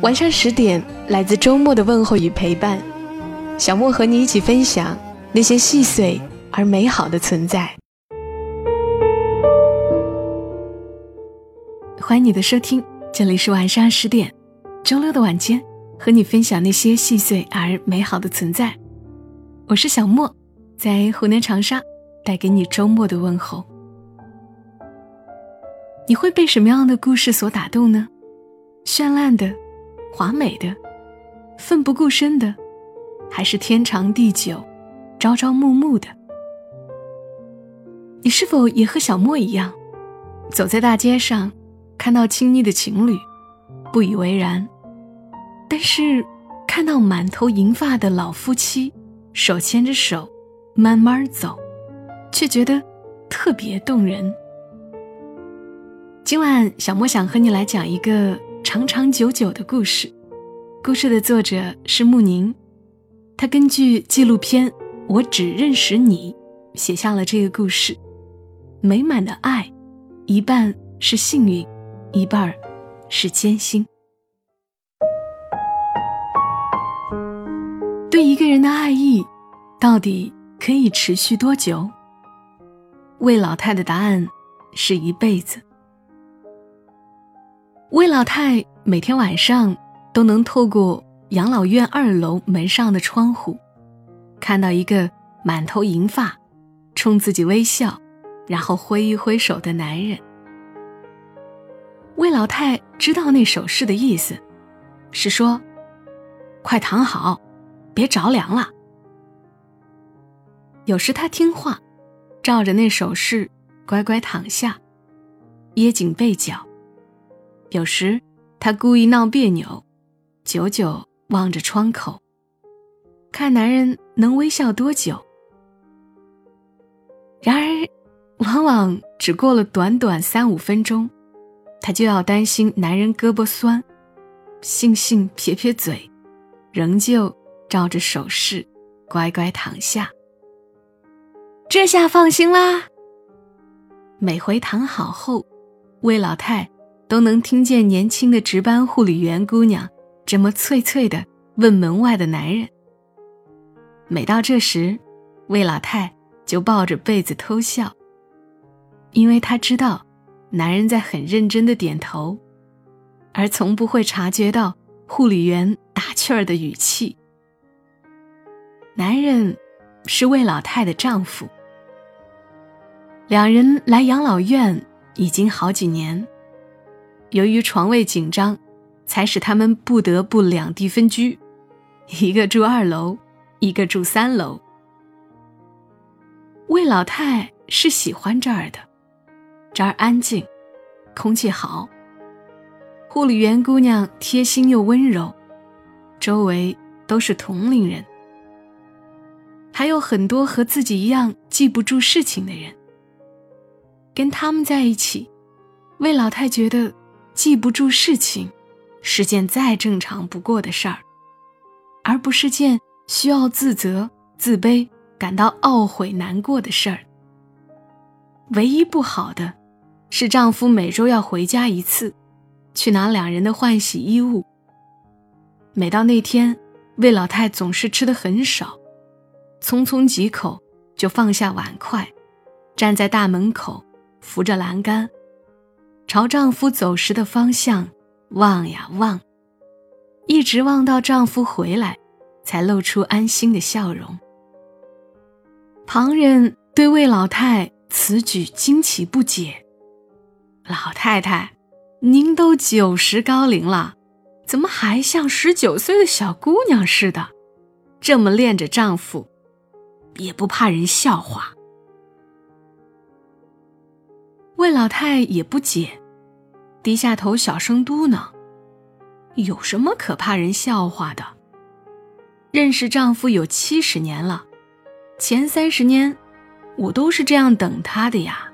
晚上十点，来自周末的问候与陪伴，小莫和你一起分享那些细碎而美好的存在。欢迎你的收听，这里是晚上十点，周六的晚间，和你分享那些细碎而美好的存在。我是小莫，在湖南长沙，带给你周末的问候。你会被什么样的故事所打动呢？绚烂的。华美的，奋不顾身的，还是天长地久、朝朝暮暮的？你是否也和小莫一样，走在大街上，看到亲昵的情侣，不以为然；但是看到满头银发的老夫妻手牵着手慢慢走，却觉得特别动人？今晚小莫想和你来讲一个。长长久久的故事，故事的作者是穆宁，他根据纪录片《我只认识你》写下了这个故事。美满的爱，一半是幸运，一半是艰辛。对一个人的爱意，到底可以持续多久？魏老太的答案是一辈子。魏老太每天晚上都能透过养老院二楼门上的窗户，看到一个满头银发、冲自己微笑，然后挥一挥手的男人。魏老太知道那手势的意思，是说：“快躺好，别着凉了。”有时他听话，照着那手势乖乖躺下，掖紧被角。有时，他故意闹别扭，久久望着窗口，看男人能微笑多久。然而，往往只过了短短三五分钟，他就要担心男人胳膊酸，悻悻撇撇嘴，仍旧照着手势乖乖躺下。这下放心啦。每回躺好后，魏老太。都能听见年轻的值班护理员姑娘这么脆脆的问门外的男人。每到这时，魏老太就抱着被子偷笑，因为她知道，男人在很认真的点头，而从不会察觉到护理员打趣儿的语气。男人是魏老太的丈夫，两人来养老院已经好几年。由于床位紧张，才使他们不得不两地分居，一个住二楼，一个住三楼。魏老太是喜欢这儿的，这儿安静，空气好。护理员姑娘贴心又温柔，周围都是同龄人，还有很多和自己一样记不住事情的人。跟他们在一起，魏老太觉得。记不住事情，是件再正常不过的事儿，而不是件需要自责、自卑、感到懊悔、难过的事儿。唯一不好的，是丈夫每周要回家一次，去拿两人的换洗衣物。每到那天，魏老太总是吃的很少，匆匆几口就放下碗筷，站在大门口扶着栏杆。朝丈夫走时的方向望呀望，一直望到丈夫回来，才露出安心的笑容。旁人对魏老太此举惊奇不解：“老太太，您都九十高龄了，怎么还像十九岁的小姑娘似的？这么恋着丈夫，也不怕人笑话？”魏老太也不解，低下头小声嘟囔：“有什么可怕人笑话的？认识丈夫有七十年了，前三十年我都是这样等他的呀。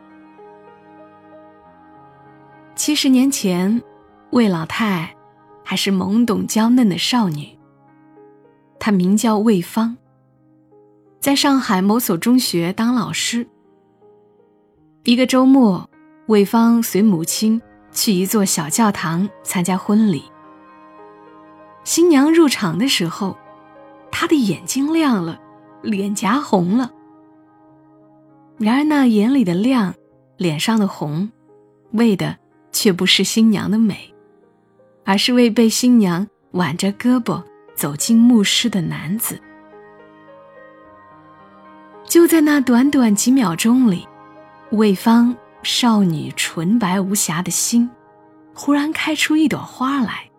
七十年前，魏老太还是懵懂娇嫩的少女。她名叫魏芳，在上海某所中学当老师。一个周末，魏芳随母亲去一座小教堂参加婚礼。新娘入场的时候，她的眼睛亮了，脸颊红了。然而那眼里的亮，脸上的红，为的却不是新娘的美，而是为被新娘挽着胳膊走进牧师的男子。就在那短短几秒钟里，魏芳少女纯白无瑕的心，忽然开出一朵花来。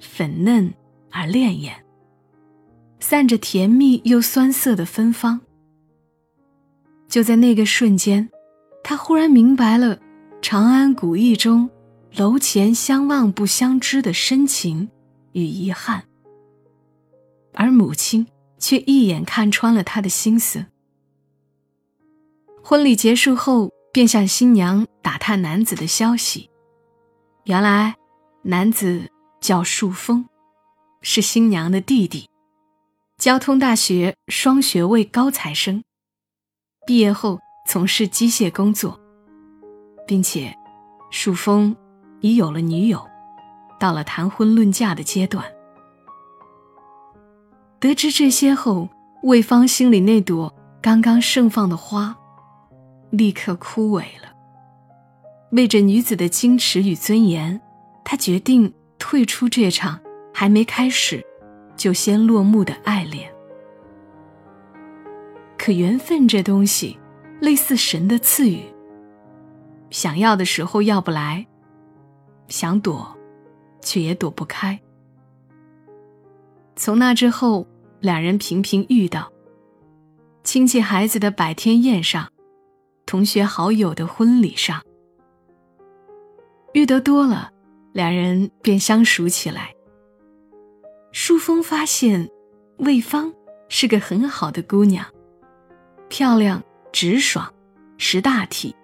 粉嫩而潋滟，散着甜蜜又酸涩的芬芳。就在那个瞬间，他忽然明白了长安古意中“楼前相望不相知”的深情与遗憾，而母亲却一眼看穿了他的心思。婚礼结束后，便向新娘打探男子的消息。原来，男子。叫树峰，是新娘的弟弟，交通大学双学位高材生。毕业后从事机械工作，并且树峰已有了女友，到了谈婚论嫁的阶段。得知这些后，魏芳心里那朵刚刚盛放的花，立刻枯萎了。为着女子的矜持与尊严，他决定。退出这场还没开始，就先落幕的爱恋。可缘分这东西，类似神的赐予。想要的时候要不来，想躲，却也躲不开。从那之后，两人频频遇到，亲戚孩子的百天宴上，同学好友的婚礼上，遇得多了。两人便相熟起来。淑峰发现魏芳是个很好的姑娘，漂亮、直爽、识大体，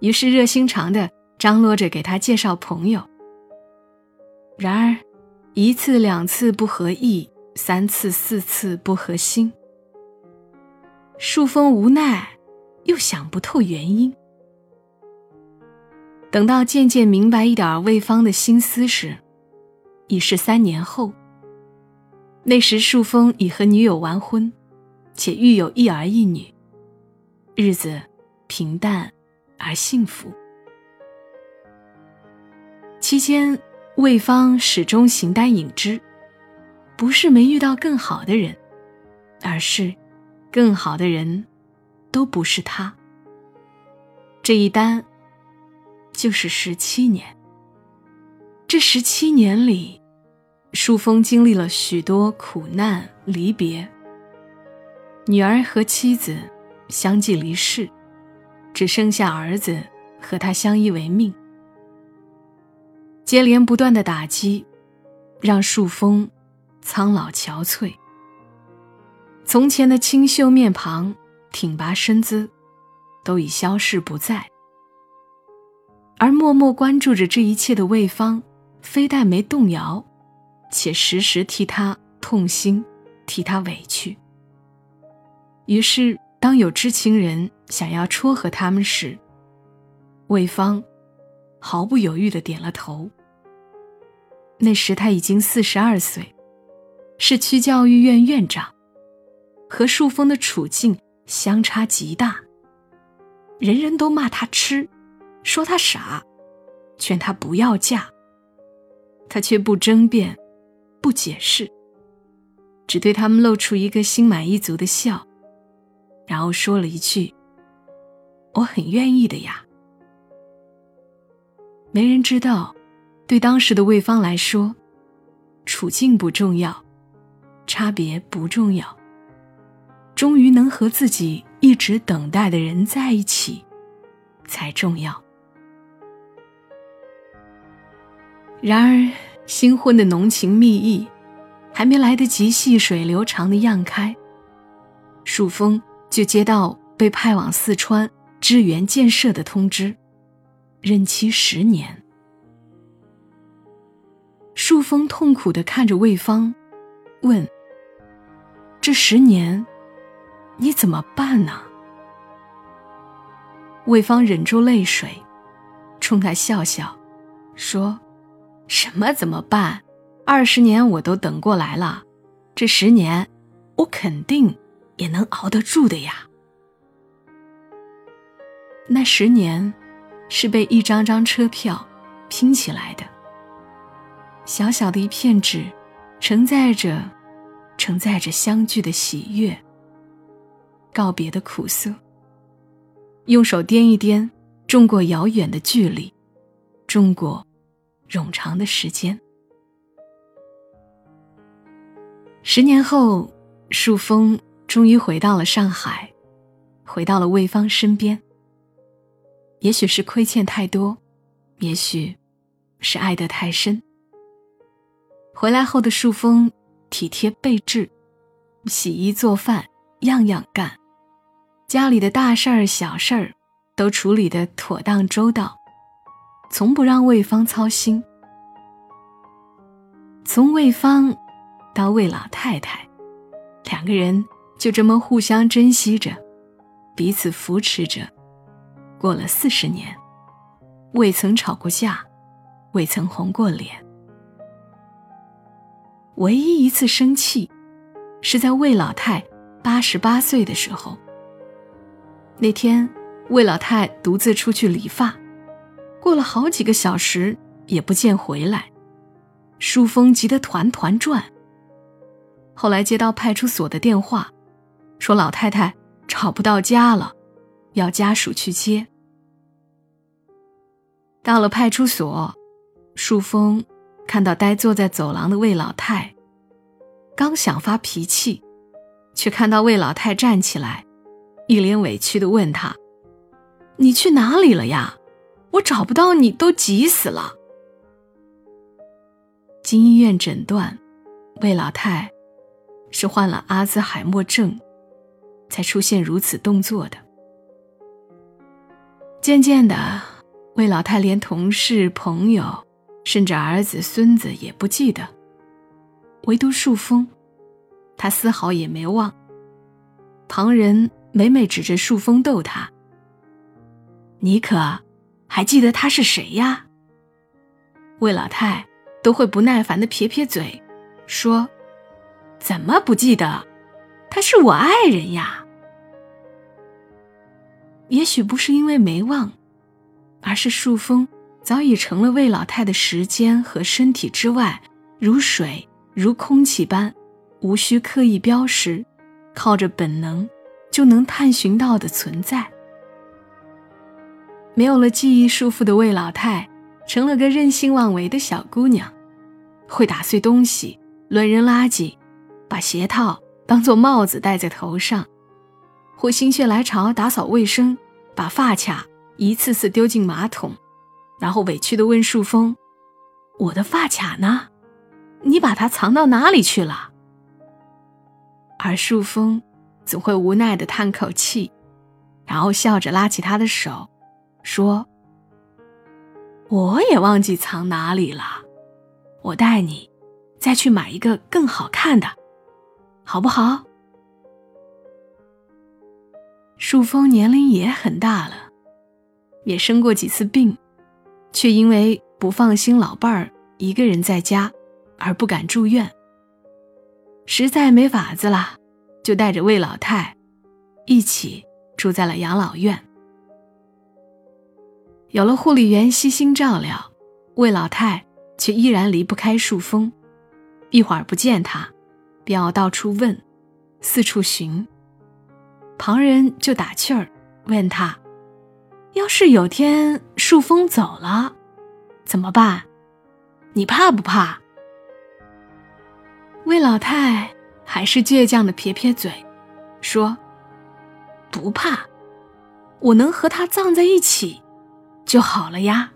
于是热心肠的张罗着给她介绍朋友。然而，一次两次不合意，三次四次不合心。淑峰无奈，又想不透原因。等到渐渐明白一点魏芳的心思时，已是三年后。那时树峰已和女友完婚，且育有一儿一女，日子平淡而幸福。期间，魏芳始终形单影只，不是没遇到更好的人，而是更好的人都不是他。这一单。就是十七年。这十七年里，树峰经历了许多苦难离别。女儿和妻子相继离世，只剩下儿子和他相依为命。接连不断的打击，让树峰苍老憔悴。从前的清秀面庞、挺拔身姿，都已消逝不在。而默默关注着这一切的魏芳，非但没动摇，且时时替他痛心，替他委屈。于是，当有知情人想要撮合他们时，魏芳毫不犹豫地点了头。那时他已经四十二岁，是区教育院院长，和树峰的处境相差极大。人人都骂他痴。说他傻，劝他不要嫁。他却不争辩，不解释，只对他们露出一个心满意足的笑，然后说了一句：“我很愿意的呀。”没人知道，对当时的魏芳来说，处境不重要，差别不重要，终于能和自己一直等待的人在一起，才重要。然而，新婚的浓情蜜意，还没来得及细水流长的漾开，树峰就接到被派往四川支援建设的通知，任期十年。树峰痛苦地看着魏芳，问：“这十年，你怎么办呢？”魏芳忍住泪水，冲他笑笑，说：“什么怎么办？二十年我都等过来了，这十年，我肯定也能熬得住的呀。”那十年，是被一张张车票拼起来的。小小的一片纸，承载着，承载着相聚的喜悦，告别的苦涩。用手掂一掂，种过遥远的距离，种过冗长的时间。十年后，树峰终于回到了上海，回到了魏芳身边。也许是亏欠太多，也许是爱得太深。回来后的树峰体贴备至，洗衣做饭样样干。家里的大事儿、小事儿，都处理得妥当周到，从不让魏芳操心。从魏芳到魏老太太，两个人就这么互相珍惜着，彼此扶持着，过了四十年，未曾吵过架，未曾红过脸。唯一一次生气，是在魏老太八十八岁的时候。那天，魏老太独自出去理发，过了好几个小时也不见回来，树峰急得团团转。后来接到派出所的电话，说老太太找不到家了，要家属去接。到了派出所，树峰看到呆坐在走廊的魏老太，刚想发脾气，却看到魏老太站起来。一脸委屈的问他：“你去哪里了呀？我找不到你，都急死了。”经医院诊断，魏老太是患了阿兹海默症，才出现如此动作的。渐渐的，魏老太连同事、朋友，甚至儿子、孙子也不记得，唯独树峰，他丝毫也没忘。旁人。每每指着树峰逗他：“你可还记得他是谁呀？”魏老太都会不耐烦的撇撇嘴，说：“怎么不记得？他是我爱人呀。”也许不是因为没忘，而是树峰早已成了魏老太的时间和身体之外，如水如空气般，无需刻意标识，靠着本能。就能探寻到的存在。没有了记忆束缚的魏老太，成了个任性妄为的小姑娘，会打碎东西、乱扔垃圾，把鞋套当做帽子戴在头上，会心血来潮打扫卫生，把发卡一次次丢进马桶，然后委屈地问树峰：“我的发卡呢？你把它藏到哪里去了？”而树峰。总会无奈的叹口气，然后笑着拉起他的手，说：“我也忘记藏哪里了，我带你再去买一个更好看的，好不好？”树峰年龄也很大了，也生过几次病，却因为不放心老伴儿一个人在家，而不敢住院，实在没法子了。就带着魏老太一起住在了养老院。有了护理员悉心照料，魏老太却依然离不开树峰。一会儿不见他，便要到处问，四处寻。旁人就打趣儿，问他：“要是有天树峰走了，怎么办？你怕不怕？”魏老太。还是倔强的撇撇嘴，说：“不怕，我能和他葬在一起，就好了呀。”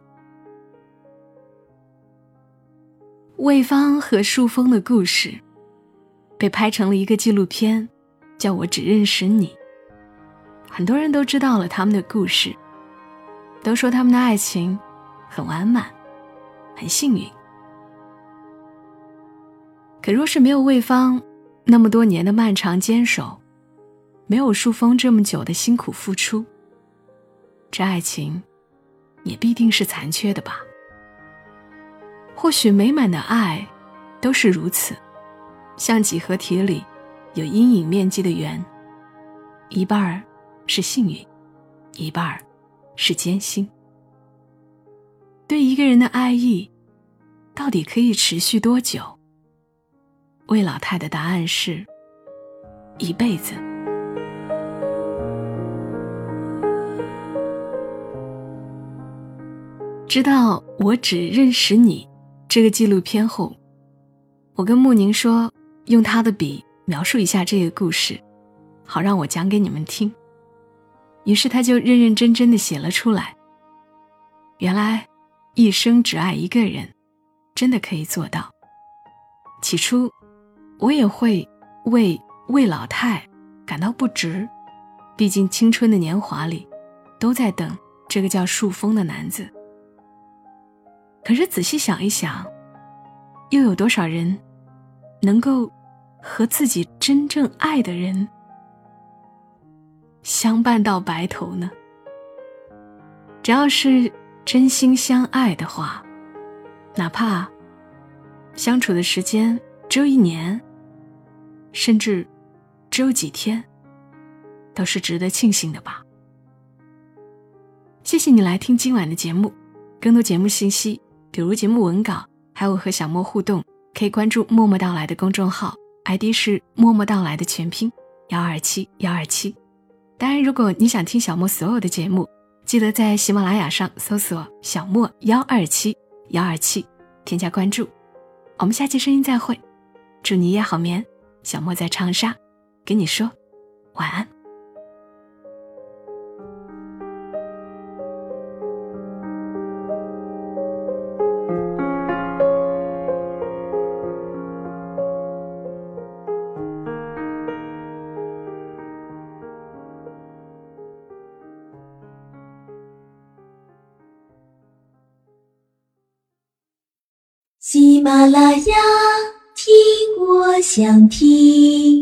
魏芳和树峰的故事被拍成了一个纪录片，叫我只认识你。很多人都知道了他们的故事，都说他们的爱情很完满，很幸运。可若是没有魏芳那么多年的漫长坚守，没有树峰这么久的辛苦付出，这爱情也必定是残缺的吧。或许美满的爱都是如此，像几何体里有阴影面积的圆，一半儿是幸运，一半儿是艰辛。对一个人的爱意，到底可以持续多久？魏老太的答案是：一辈子。知道我只认识你。这个纪录片后，我跟穆宁说，用他的笔描述一下这个故事，好让我讲给你们听。于是他就认认真真的写了出来。原来，一生只爱一个人，真的可以做到。起初，我也会为魏老太感到不值，毕竟青春的年华里，都在等这个叫树峰的男子。可是仔细想一想，又有多少人能够和自己真正爱的人相伴到白头呢？只要是真心相爱的话，哪怕相处的时间只有一年，甚至只有几天，都是值得庆幸的吧。谢谢你来听今晚的节目，更多节目信息。比如节目文稿，还有和小莫互动，可以关注“默默到来”的公众号，ID 是“默默到来”的全拼幺二七幺二七。当然，如果你想听小莫所有的节目，记得在喜马拉雅上搜索“小莫幺二七幺二七”，添加关注。我们下期声音再会，祝你夜好眠。小莫在长沙，跟你说晚安。想听。